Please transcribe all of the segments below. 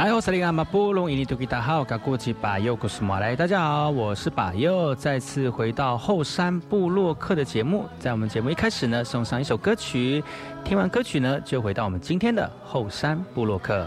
来，我是利阿马布隆伊尼图吉达好，噶过去把尤古斯马来。大家好，我是把尤，再次回到后山部落客的节目。在我们节目一开始呢，送上一首歌曲。听完歌曲呢，就回到我们今天的后山部落客。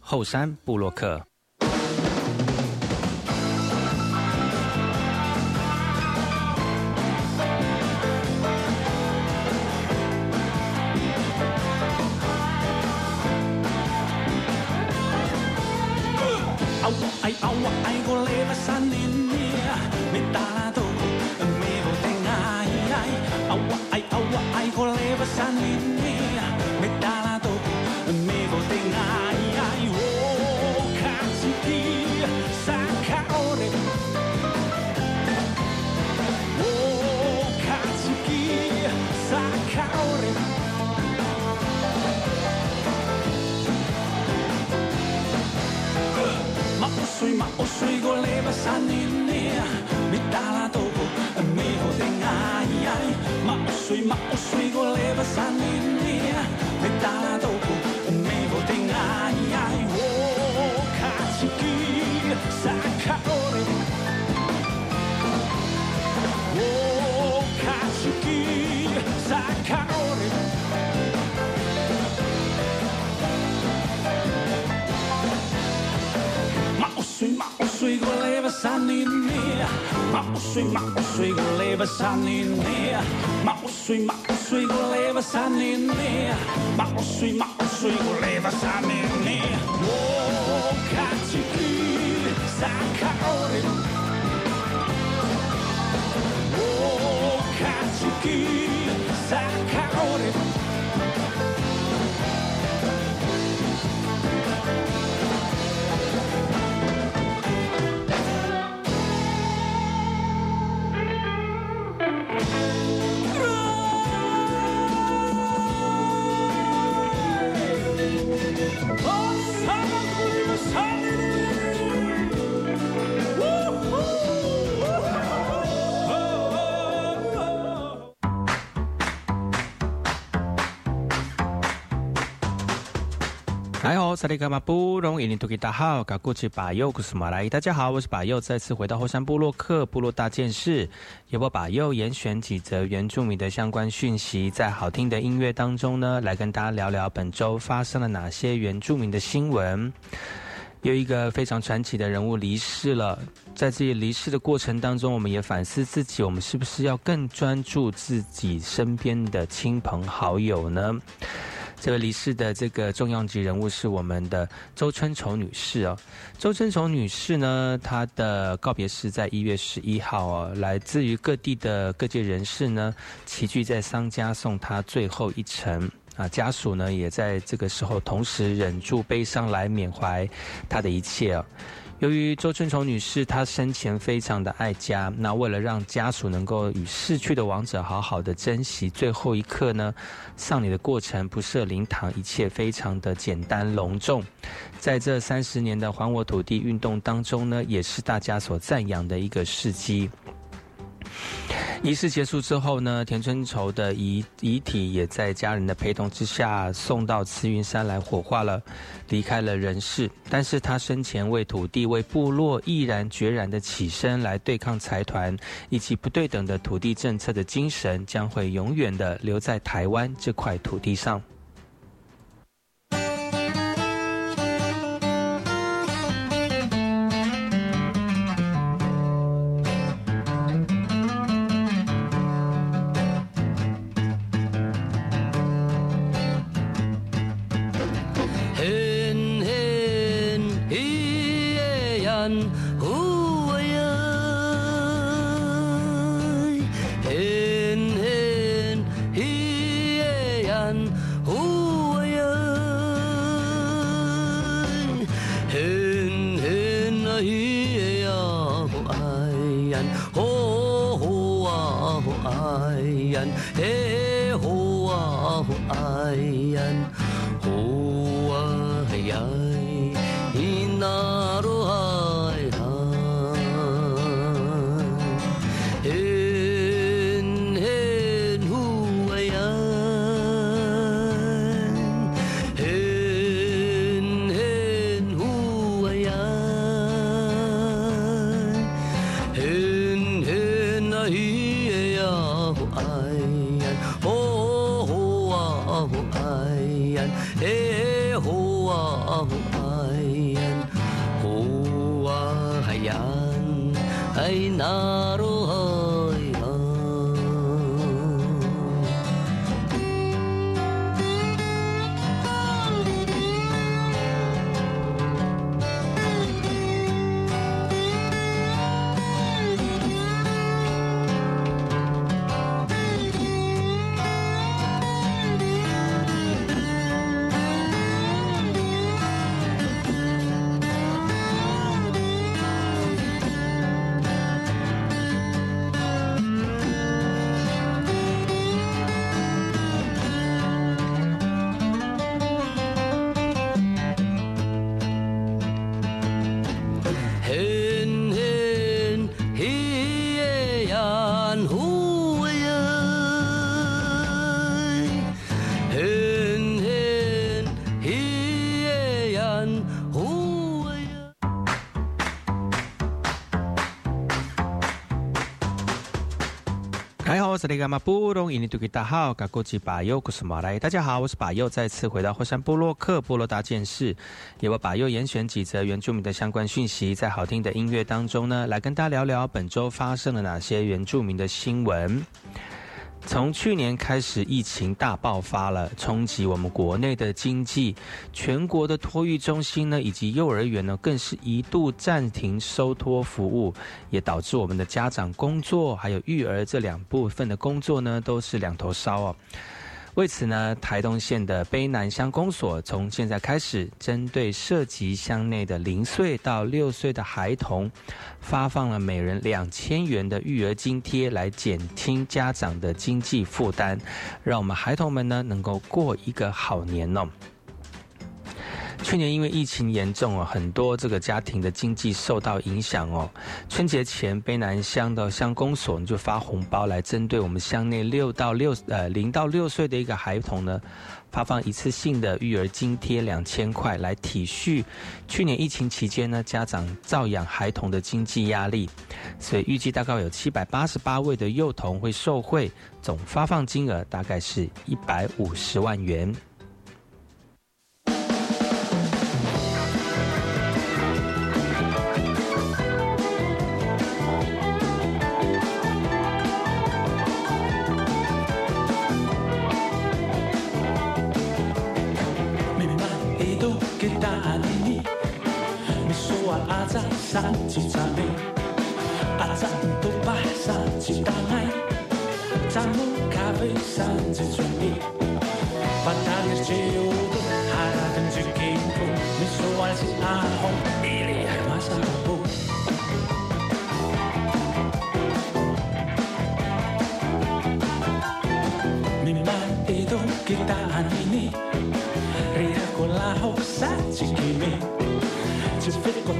后山布洛克。来吧，三年呢。嘛，我睡嘛，我睡过来吧，三年来好，萨利卡马布隆伊尼图吉大号，嘎古奇巴尤古斯马来。大家好，我是巴尤，再次回到后山部落克部落大件事，由我巴尤严选几则原住民的相关讯息，在好听的音乐当中呢，来跟大家聊聊本周发生了哪些原住民的新闻。有一个非常传奇的人物离世了，在这离世的过程当中，我们也反思自己，我们是不是要更专注自己身边的亲朋好友呢？这位离世的这个重量级人物是我们的周春愁女士哦。周春愁女士呢，她的告别式在一月十一号哦，来自于各地的各界人士呢，齐聚在桑家送她最后一程啊。家属呢，也在这个时候同时忍住悲伤来缅怀她的一切哦。由于周春虫女士她生前非常的爱家，那为了让家属能够与逝去的亡者好好的珍惜最后一刻呢，丧礼的过程不设灵堂，一切非常的简单隆重。在这三十年的还我土地运动当中呢，也是大家所赞扬的一个事迹。仪式结束之后呢，田春愁的遗遗体也在家人的陪同之下送到慈云山来火化了，离开了人世。但是他生前为土地、为部落毅然决然的起身来对抗财团以及不对等的土地政策的精神，将会永远的留在台湾这块土地上。大家好，我是巴佑，再次回到火山部落克部落大件事，由我巴佑严选几则原住民的相关讯息，在好听的音乐当中呢，来跟大家聊聊本周发生了哪些原住民的新闻。从去年开始，疫情大爆发了，冲击我们国内的经济。全国的托育中心呢，以及幼儿园呢，更是一度暂停收托服务，也导致我们的家长工作还有育儿这两部分的工作呢，都是两头烧哦。为此呢，台东县的卑南乡公所从现在开始，针对涉及乡内的零岁到六岁的孩童，发放了每人两千元的育儿津贴，来减轻家长的经济负担，让我们孩童们呢能够过一个好年哦。去年因为疫情严重哦，很多这个家庭的经济受到影响哦。春节前，卑南乡的乡公所就发红包来针对我们乡内六到六呃零到六岁的一个孩童呢，发放一次性的育儿津贴两千块，来体恤去年疫情期间呢家长照养孩童的经济压力。所以预计大概有七百八十八位的幼童会受惠，总发放金额大概是一百五十万元。 산지삼에 아짠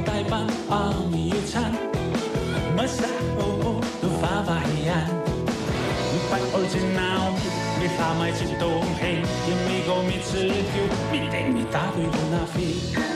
台湾阿米与餐，美食哦都发发厌，不怕好吃闹，不怕买进东西，也没个面子丢，没得没打对又浪费。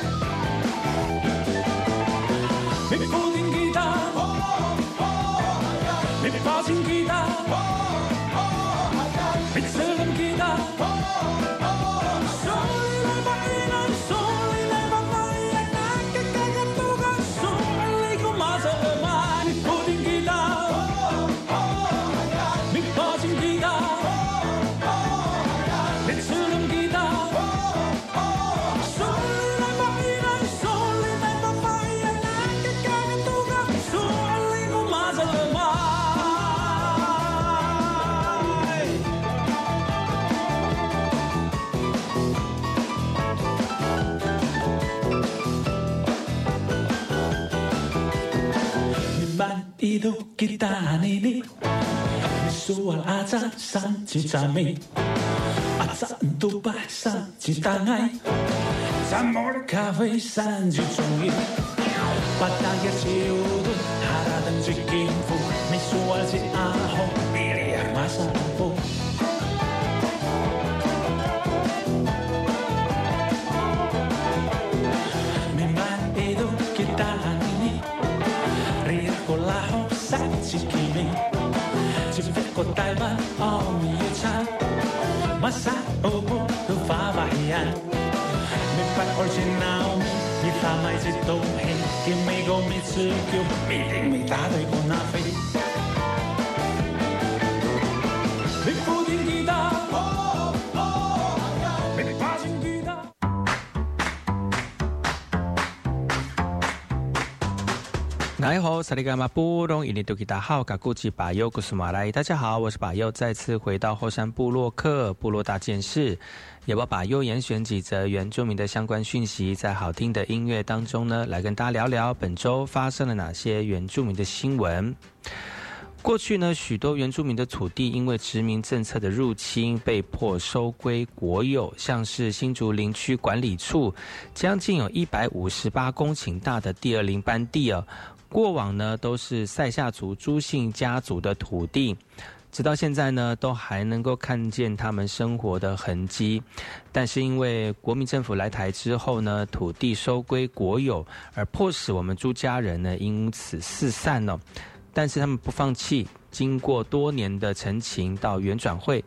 kita ini. Soal aja sang cinta mi aja untuk bahasa cinta ngai sama kafe sang jujungi batang ya siudu harapan jikin fu mi soal si aho masa fu 大乜哦夜餐，乜沙澳門都化埋人，明白愛情鬧咩？熱化埋直到氣，叫美國咩字叫，必定未打對過那飛。来好，萨利伽马布隆伊尼多吉达好，嘎古吉巴尤古苏马来，大家好，我是巴尤，再次回到后山部落克部落大件事，也要把优严选几则原住民的相关讯息，在好听的音乐当中呢，来跟大家聊聊本周发生了哪些原住民的新闻。过去呢，许多原住民的土地因为殖民政策的入侵，被迫收归国有。像是新竹林区管理处，将近有一百五十八公顷大的第二林班地哦，过往呢都是塞夏族朱姓家族的土地，直到现在呢，都还能够看见他们生活的痕迹。但是因为国民政府来台之后呢，土地收归国有，而迫使我们朱家人呢因此四散了。但是他们不放弃，经过多年的陈情到原转会，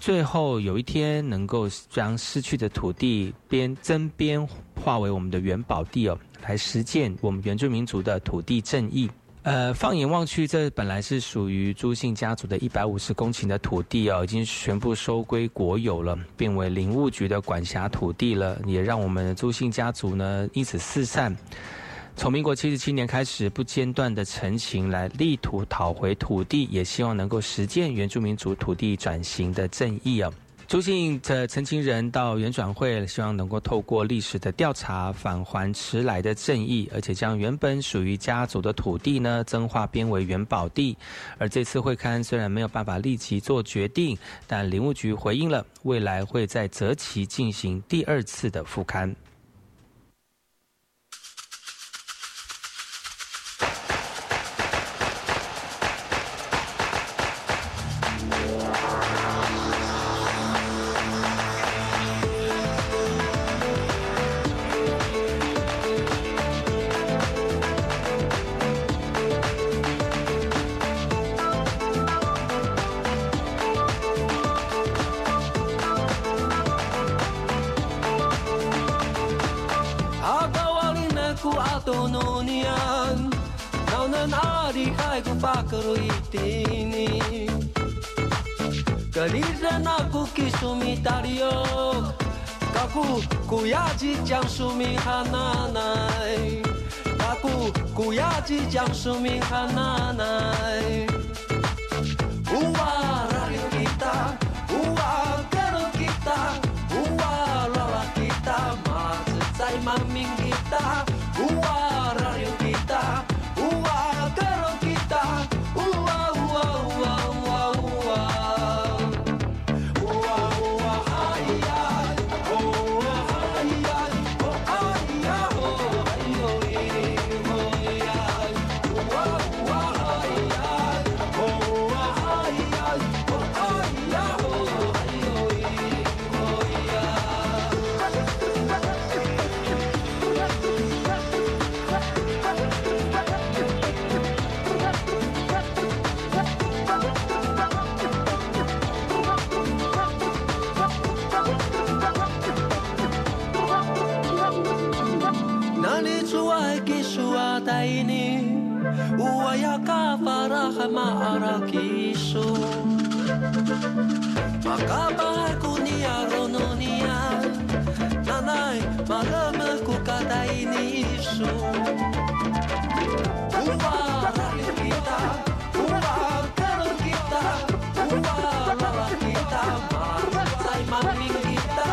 最后有一天能够将失去的土地边增边化为我们的元宝地哦，来实践我们原住民族的土地正义。呃，放眼望去，这本来是属于朱姓家族的一百五十公顷的土地哦，已经全部收归国有了，变为林务局的管辖土地了，也让我们朱姓家族呢因此四散。从民国七十七年开始，不间断的陈情来力图讨回土地，也希望能够实践原住民族土地转型的正义啊！朱姓的陈情人到原转会，希望能够透过历史的调查，返还迟来的正义，而且将原本属于家族的土地呢，增化编为元宝地。而这次会刊虽然没有办法立即做决定，但林务局回应了，未来会在择期进行第二次的复刊。atununian Kaunan ari haiku pakaruitini Kalirran aku kisumi tariok Kaku kuyaji jang sumi hananai. Kaku kuyaji jang sumi hananai. arak iso Makabaharku ni Nanai kita Kupa kanon kita. Kupa lalat kita Matai maming kita.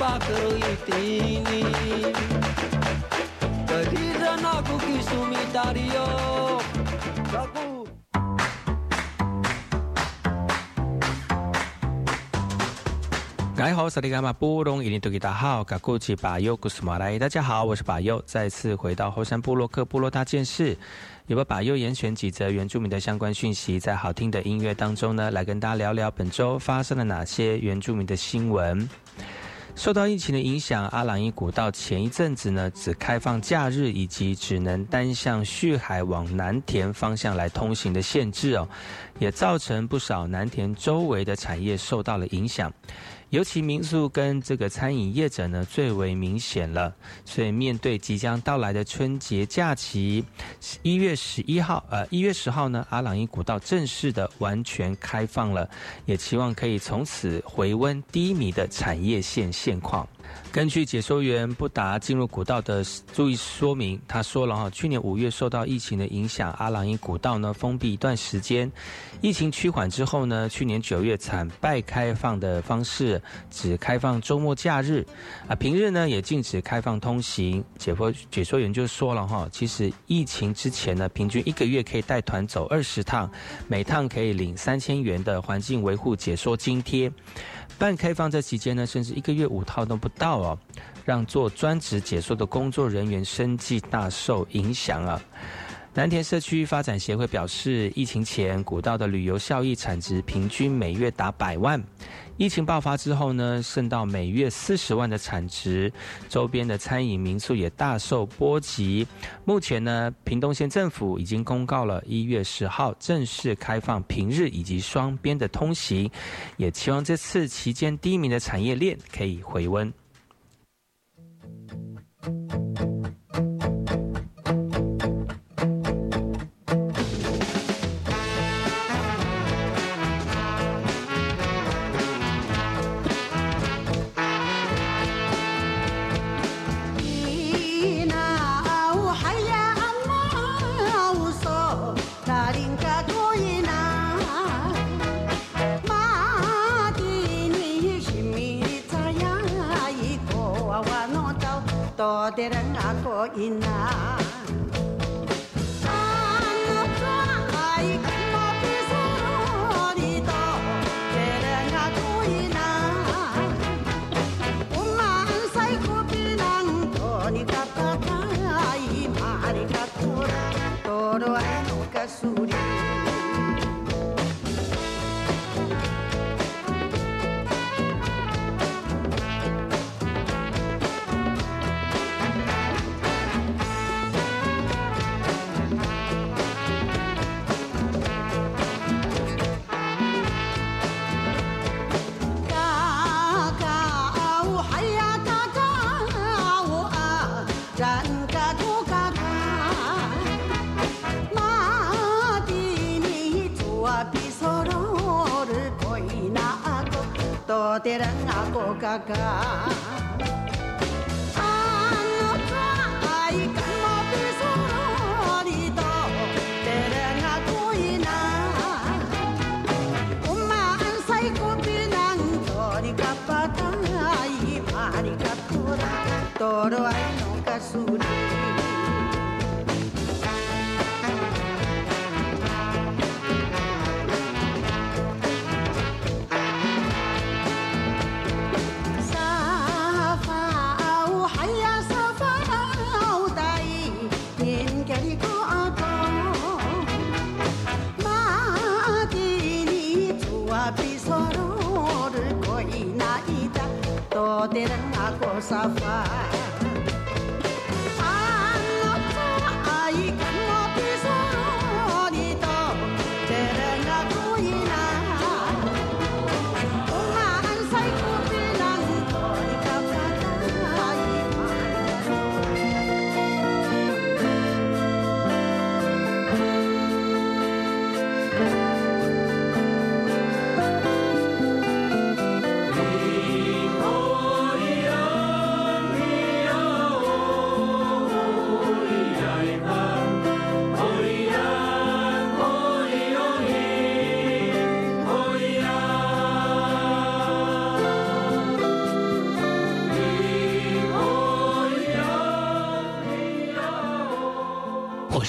你好，萨利卡马普隆。今天是吉达哈，我是巴尤古斯马来。大家好，我是巴尤，再次回到后山部落克部落大件事。有不？巴尤严选几则原住民的相关讯息，在好听的音乐当中呢，来跟大家聊聊本周发生了哪些原住民的新闻。受到疫情的影响，阿朗伊古道前一阵子呢，只开放假日以及只能单向旭海往南田方向来通行的限制哦，也造成不少南田周围的产业受到了影响。尤其民宿跟这个餐饮业者呢，最为明显了。所以面对即将到来的春节假期，一月十一号，呃，一月十号呢，阿朗伊古道正式的完全开放了，也期望可以从此回温低迷的产业线现况。根据解说员不达进入古道的注意说明，他说了哈，去年五月受到疫情的影响，阿朗因古道呢封闭一段时间，疫情趋缓之后呢，去年九月惨败开放的方式，只开放周末假日，啊，平日呢也禁止开放通行。解说解说员就说了哈，其实疫情之前呢，平均一个月可以带团走二十趟，每趟可以领三千元的环境维护解说津贴。半开放这期间呢，甚至一个月五套都不到哦，让做专职解说的工作人员生计大受影响啊。南田社区发展协会表示，疫情前古道的旅游效益产值平均每月达百万。疫情爆发之后呢，剩到每月四十万的产值，周边的餐饮民宿也大受波及。目前呢，屏东县政府已经公告了一月十号正式开放平日以及双边的通行，也期望这次期间低迷的产业链可以回温。 어디를 가고 있나? てらがこかか todo hay safado.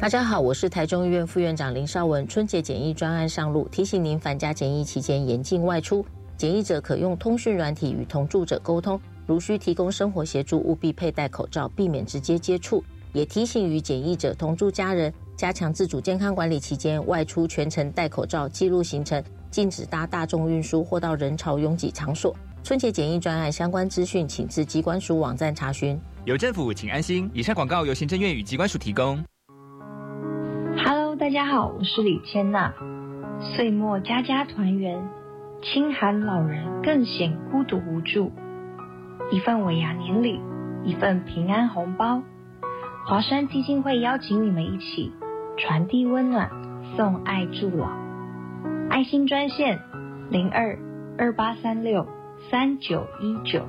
大家好，我是台中医院副院长林少文。春节检疫专案上路，提醒您返家检疫期间严禁外出。检疫者可用通讯软体与同住者沟通，如需提供生活协助，务必佩戴口罩，避免直接接触。也提醒与检疫者同住家人，加强自主健康管理期间外出全程戴口罩，记录行程，禁止搭大众运输或到人潮拥挤场所。春节检疫专案相关资讯，请至机关署网站查询。有政府，请安心。以上广告由行政院与机关署提供。大家好，我是李千娜。岁末家家团圆，清寒老人更显孤独无助。一份尾牙年礼，一份平安红包。华山基金会邀请你们一起传递温暖，送爱助老。爱心专线零二二八三六三九一九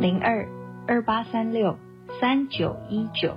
零二二八三六三九一九。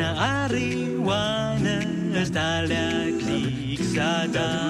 Marihuana está la Klicksada.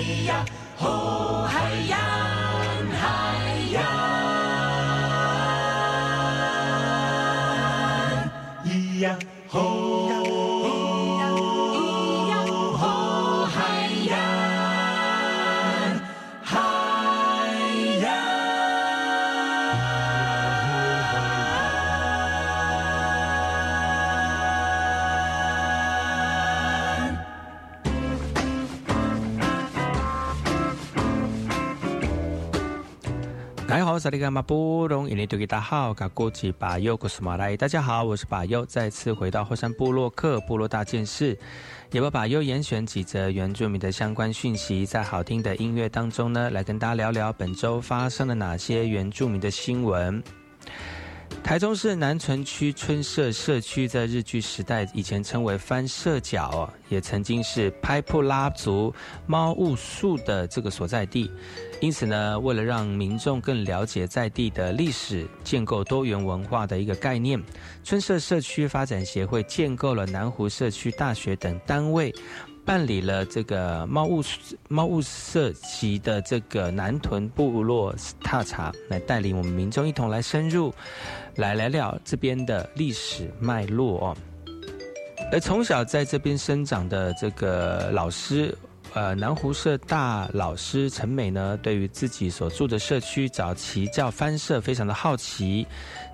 咿呀吼，萨利伽马布隆伊尼多吉大号，嘎古吉巴尤古斯马来。大家好，我是巴尤，再次回到后山部落克部落大件事，也为巴尤严选几则原住民的相关讯息，在好听的音乐当中呢，来跟大家聊聊本周发生了哪些原住民的新闻。台中市南屯区春社社区在日据时代以前称为番社角，也曾经是拍布拉族猫雾树的这个所在地。因此呢，为了让民众更了解在地的历史，建构多元文化的一个概念，春社社区发展协会建构了南湖社区大学等单位。办理了这个猫雾猫雾社级的这个南屯部落踏查，来带领我们民众一同来深入，来来聊这边的历史脉络哦。而从小在这边生长的这个老师，呃，南湖社大老师陈美呢，对于自己所住的社区早期叫番社，非常的好奇。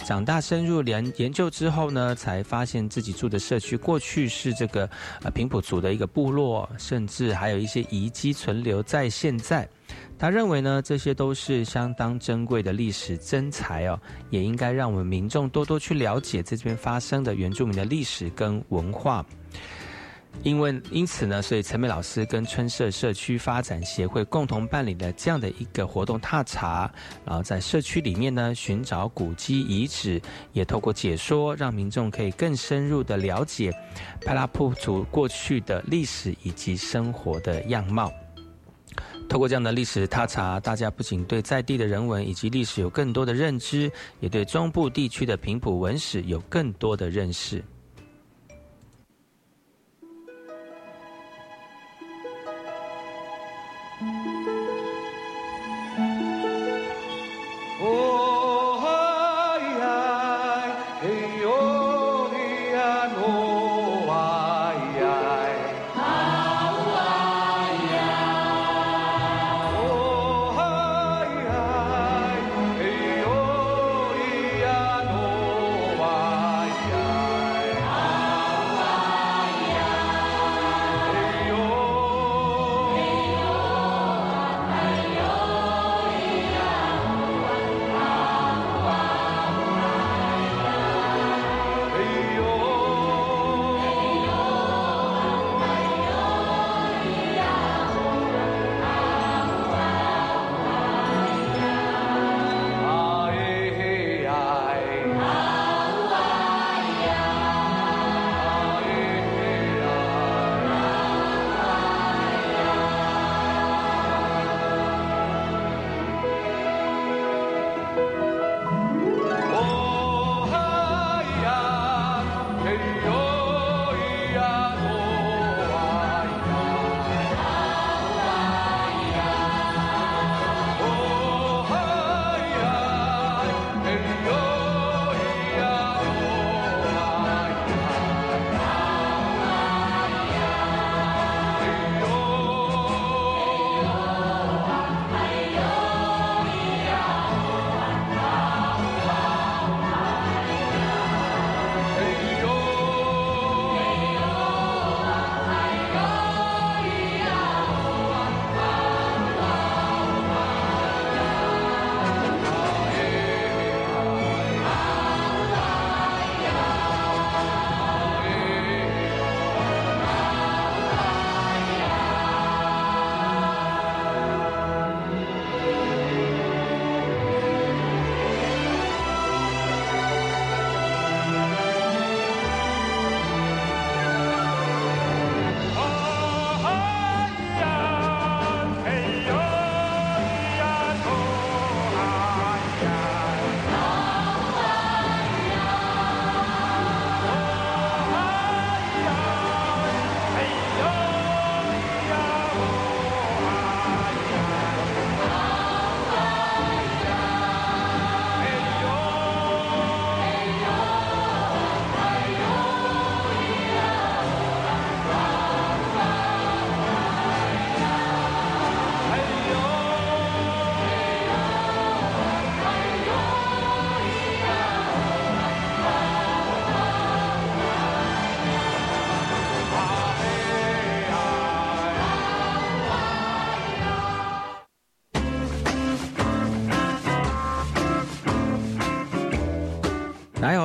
长大深入研研究之后呢，才发现自己住的社区过去是这个呃平埔族的一个部落，甚至还有一些遗迹存留在现在。他认为呢，这些都是相当珍贵的历史珍材哦，也应该让我们民众多多去了解这边发生的原住民的历史跟文化。因为因此呢，所以陈美老师跟春社社区发展协会共同办理了这样的一个活动踏查，然后在社区里面呢寻找古迹遗址，也透过解说，让民众可以更深入的了解派拉普族过去的历史以及生活的样貌。透过这样的历史踏查，大家不仅对在地的人文以及历史有更多的认知，也对中部地区的平埔文史有更多的认识。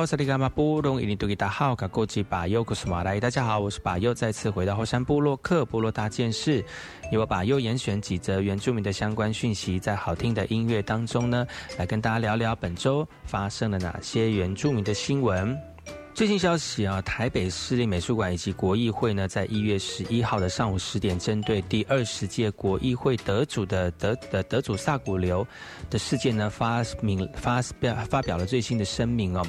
萨利伽马布隆伊尼杜吉达好，卡古吉巴尤古斯马来，大家好，我是巴尤，再次回到后山部落克部落大件事，由我巴尤严选几则原住民的相关讯息，在好听的音乐当中呢，来跟大家聊聊本周发生了哪些原住民的新闻。最新消息啊，台北市立美术馆以及国艺会呢，在一月十一号的上午十点，针对第二十届国艺会得主的得的得主萨古流的事件呢，发明发表发表了最新的声明哦。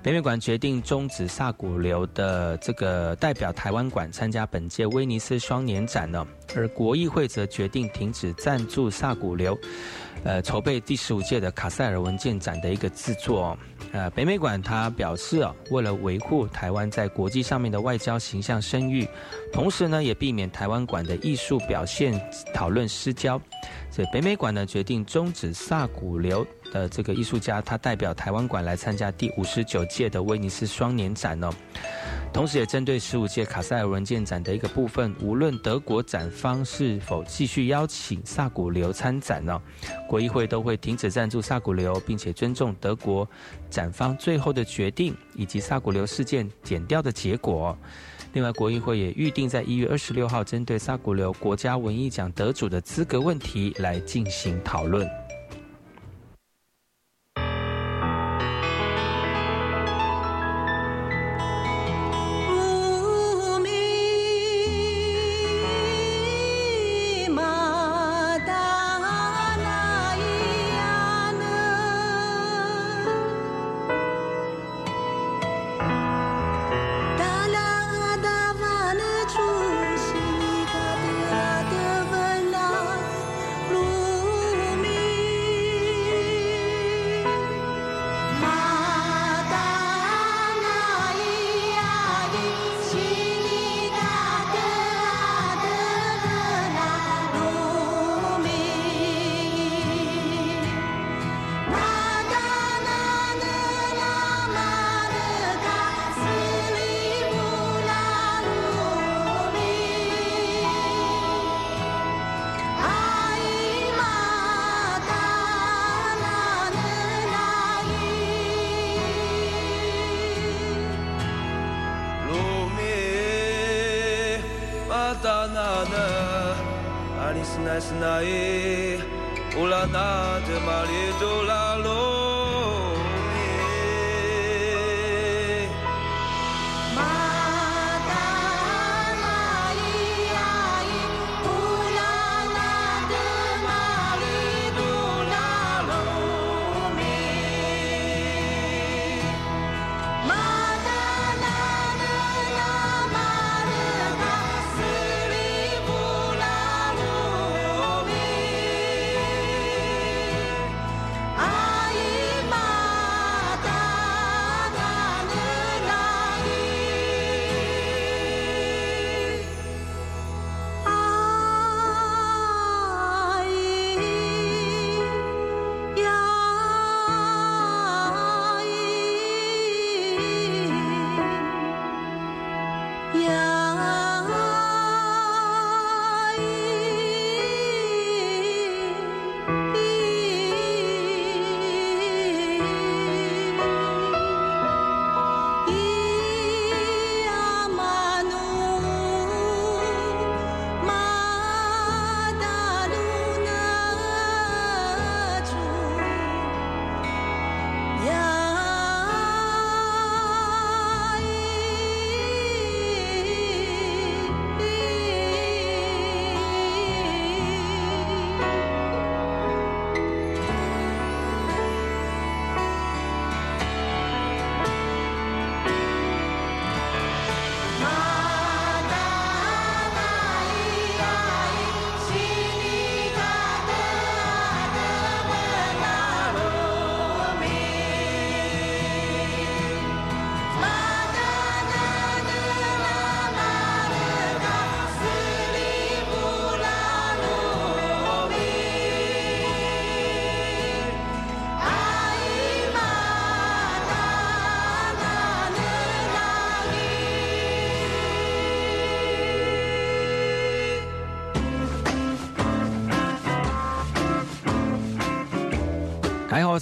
北美馆决定终止萨古流的这个代表台湾馆参加本届威尼斯双年展呢，而国议会则决定停止赞助萨古流，呃，筹备第十五届的卡塞尔文件展的一个制作。呃，北美馆他表示啊，为了维护台湾在国际上面的外交形象声誉，同时呢，也避免台湾馆的艺术表现讨论失焦，所以北美馆呢决定终止萨古流的这个艺术家他代表台湾馆来参加第五十九届的威尼斯双年展哦。同时，也针对十五届卡塞尔文件展的一个部分，无论德国展方是否继续邀请萨古流参展呢，国议会都会停止赞助萨古流，并且尊重德国展方最后的决定以及萨古流事件减掉的结果。另外，国议会也预定在一月二十六号，针对萨古流国家文艺奖得主的资格问题来进行讨论。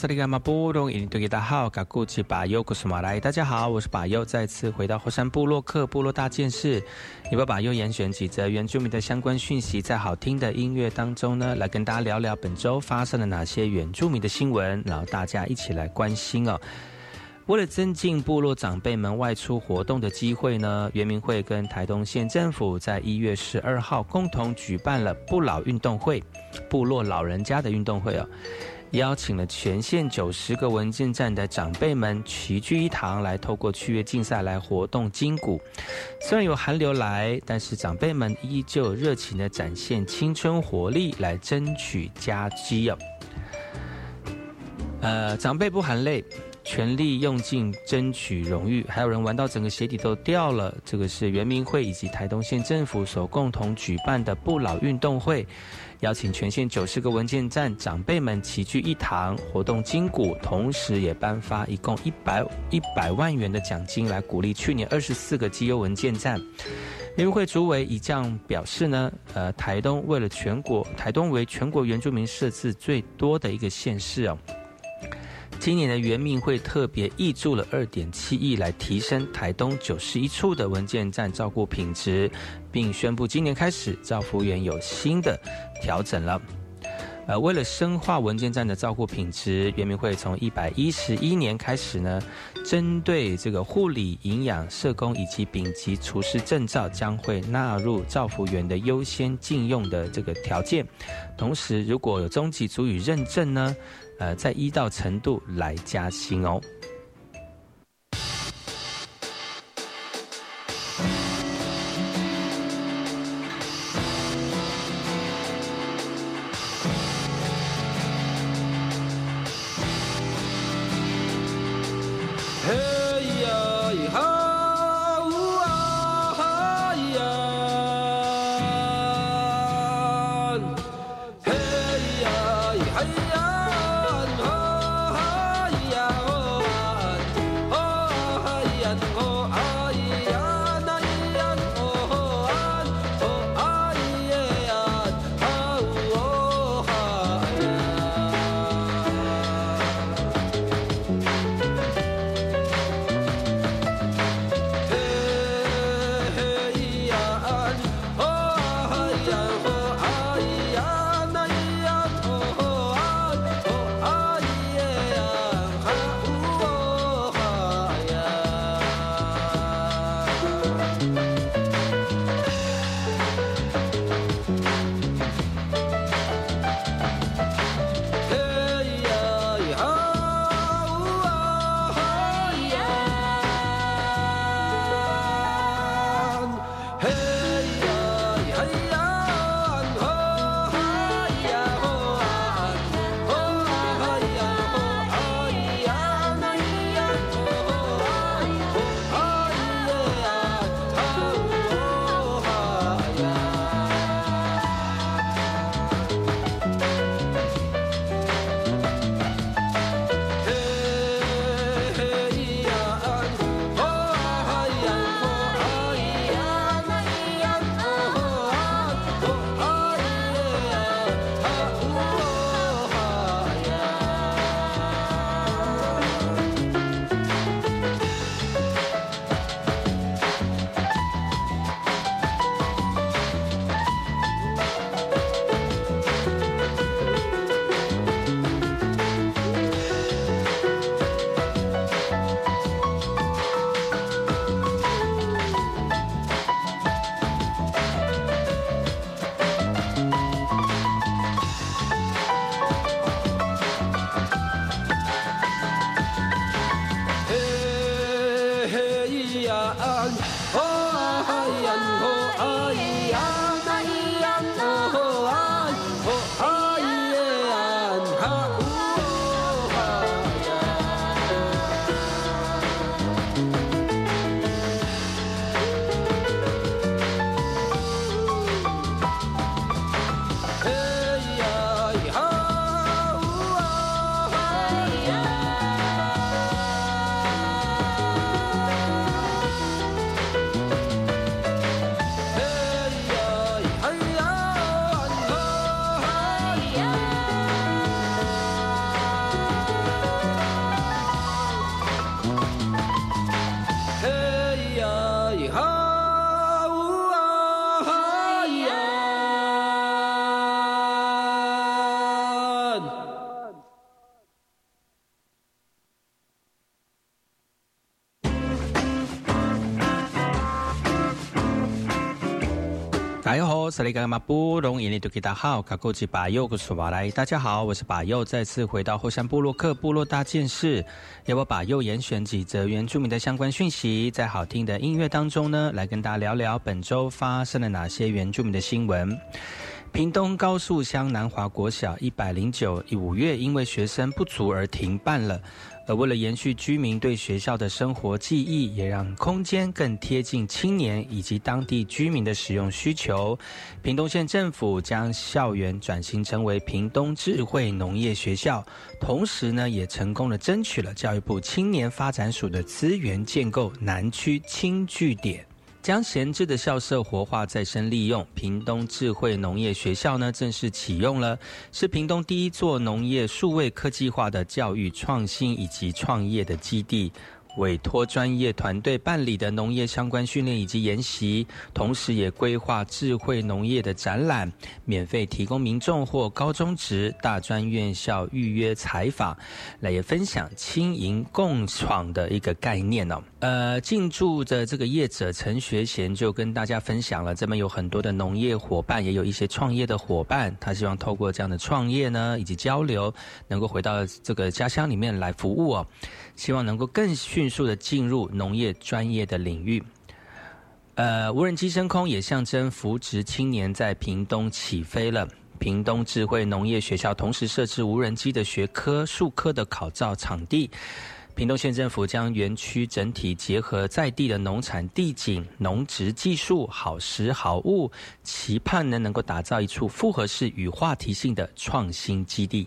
大家好，我是巴尤，再次回到火山部落克部落大件事，也把巴尤严选几则原住民的相关讯息，在好听的音乐当中呢，来跟大家聊聊本周发生了哪些原住民的新闻，然后大家一起来关心哦。为了增进部落长辈们外出活动的机会呢，原民会跟台东县政府在一月十二号共同举办了不老运动会，部落老人家的运动会哦。邀请了全县九十个文件站的长辈们齐聚一堂，来透过趣味竞赛来活动筋骨。虽然有寒流来，但是长辈们依旧热情的展现青春活力，来争取佳绩哦。呃，长辈不含泪。全力用尽争取荣誉，还有人玩到整个鞋底都掉了。这个是原民会以及台东县政府所共同举办的不老运动会，邀请全县九十个文件站长辈们齐聚一堂，活动筋骨，同时也颁发一共一百一百万元的奖金来鼓励去年二十四个绩优文件站。联会主委以这样表示呢，呃，台东为了全国，台东为全国原住民设置最多的一个县市哦。今年的原命会特别挹注了二点七亿来提升台东九十一处的文件站照顾品质，并宣布今年开始造福员有新的调整了。呃，为了深化文件站的照顾品质，原民会从一百一十一年开始呢，针对这个护理、营养、社工以及丙级厨师证照将会纳入照服员的优先禁用的这个条件。同时，如果有中级足语认证呢？呃，在一到程度来加薪哦。萨利嘎马布隆伊尼图吉达好，卡古吉巴佑古苏瓦来，大家好，我是巴佑，再次回到后山部落克部落大件事，由我巴佑严选几则原住民的相关讯息，在好听的音乐当中呢，来跟大家聊聊本周发生了哪些原住民的新闻。屏东高速乡南华国小一百零九五月因为学生不足而停办了。而为了延续居民对学校的生活记忆，也让空间更贴近青年以及当地居民的使用需求，屏东县政府将校园转型成为屏东智慧农业学校，同时呢，也成功的争取了教育部青年发展署的资源，建构南区青据点。将闲置的校舍活化再生利用，屏东智慧农业学校呢正式启用了，是屏东第一座农业数位科技化的教育创新以及创业的基地。委托专业团队办理的农业相关训练以及研习，同时也规划智慧农业的展览，免费提供民众或高中职、大专院校预约采访，来也分享轻盈共创的一个概念哦。呃，进驻的这个业者陈学贤就跟大家分享了，这边有很多的农业伙伴，也有一些创业的伙伴，他希望透过这样的创业呢，以及交流，能够回到这个家乡里面来服务哦。希望能够更迅迅速的进入农业专业的领域。呃，无人机升空也象征扶植青年在屏东起飞了。屏东智慧农业学校同时设置无人机的学科、术科的考照场地。屏东县政府将园区整体结合在地的农产地景、农植技术、好食好物，期盼呢能够打造一处复合式与话题性的创新基地。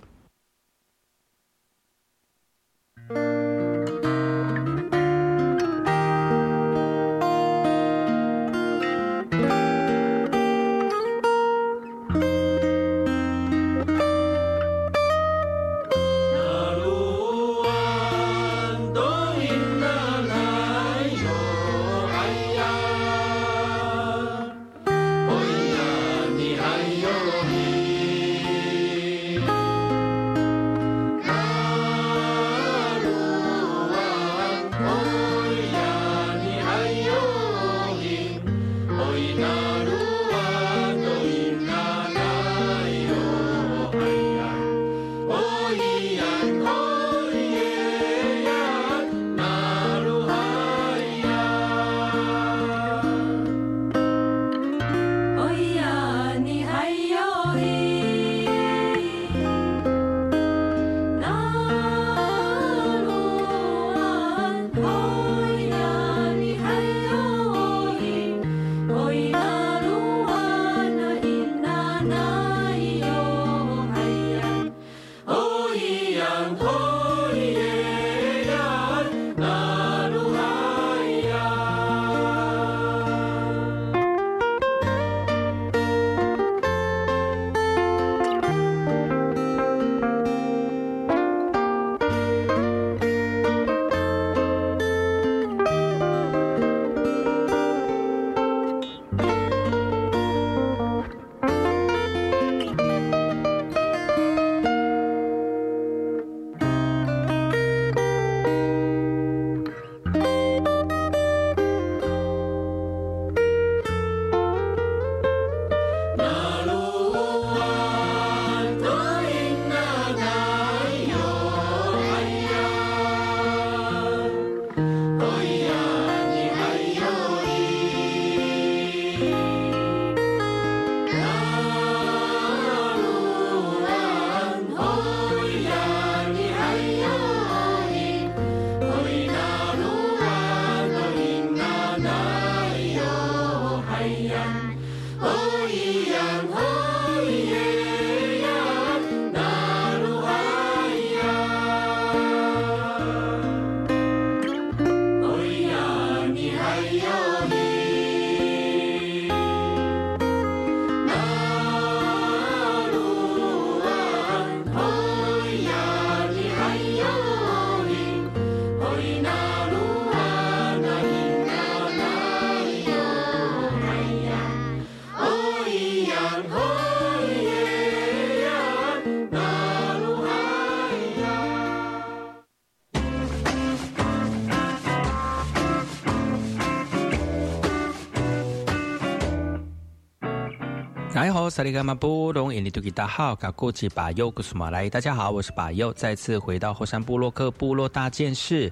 萨利卡马布隆印尼图吉大好，卡古吉巴尤古苏马来，大家好，我是巴尤，再次回到后山部落克部落大件事，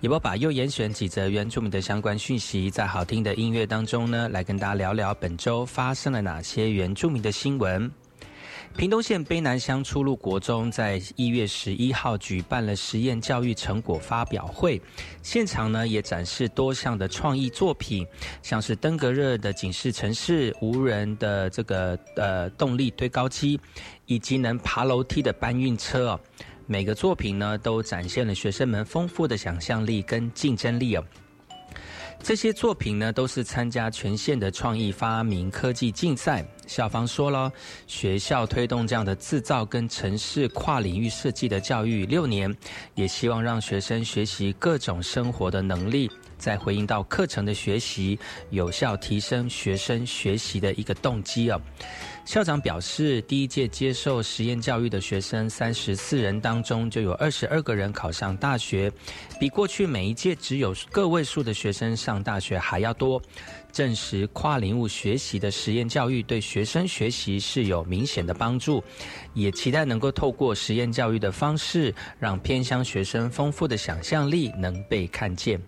也把巴尤严选几则原住民的相关讯息，在好听的音乐当中呢，来跟大家聊聊本周发生了哪些原住民的新闻。屏东县卑南乡初入国中在一月十一号举办了实验教育成果发表会，现场呢也展示多项的创意作品，像是登革热的警示城市、无人的这个呃动力堆高机，以及能爬楼梯的搬运车哦。每个作品呢都展现了学生们丰富的想象力跟竞争力哦。这些作品呢，都是参加全县的创意发明科技竞赛。校方说了，学校推动这样的制造跟城市跨领域设计的教育六年，也希望让学生学习各种生活的能力，再回应到课程的学习，有效提升学生学习的一个动机啊。校长表示，第一届接受实验教育的学生三十四人当中，就有二十二个人考上大学，比过去每一届只有个位数的学生上大学还要多，证实跨领域学习的实验教育对学生学习是有明显的帮助，也期待能够透过实验教育的方式，让偏乡学生丰富的想象力能被看见。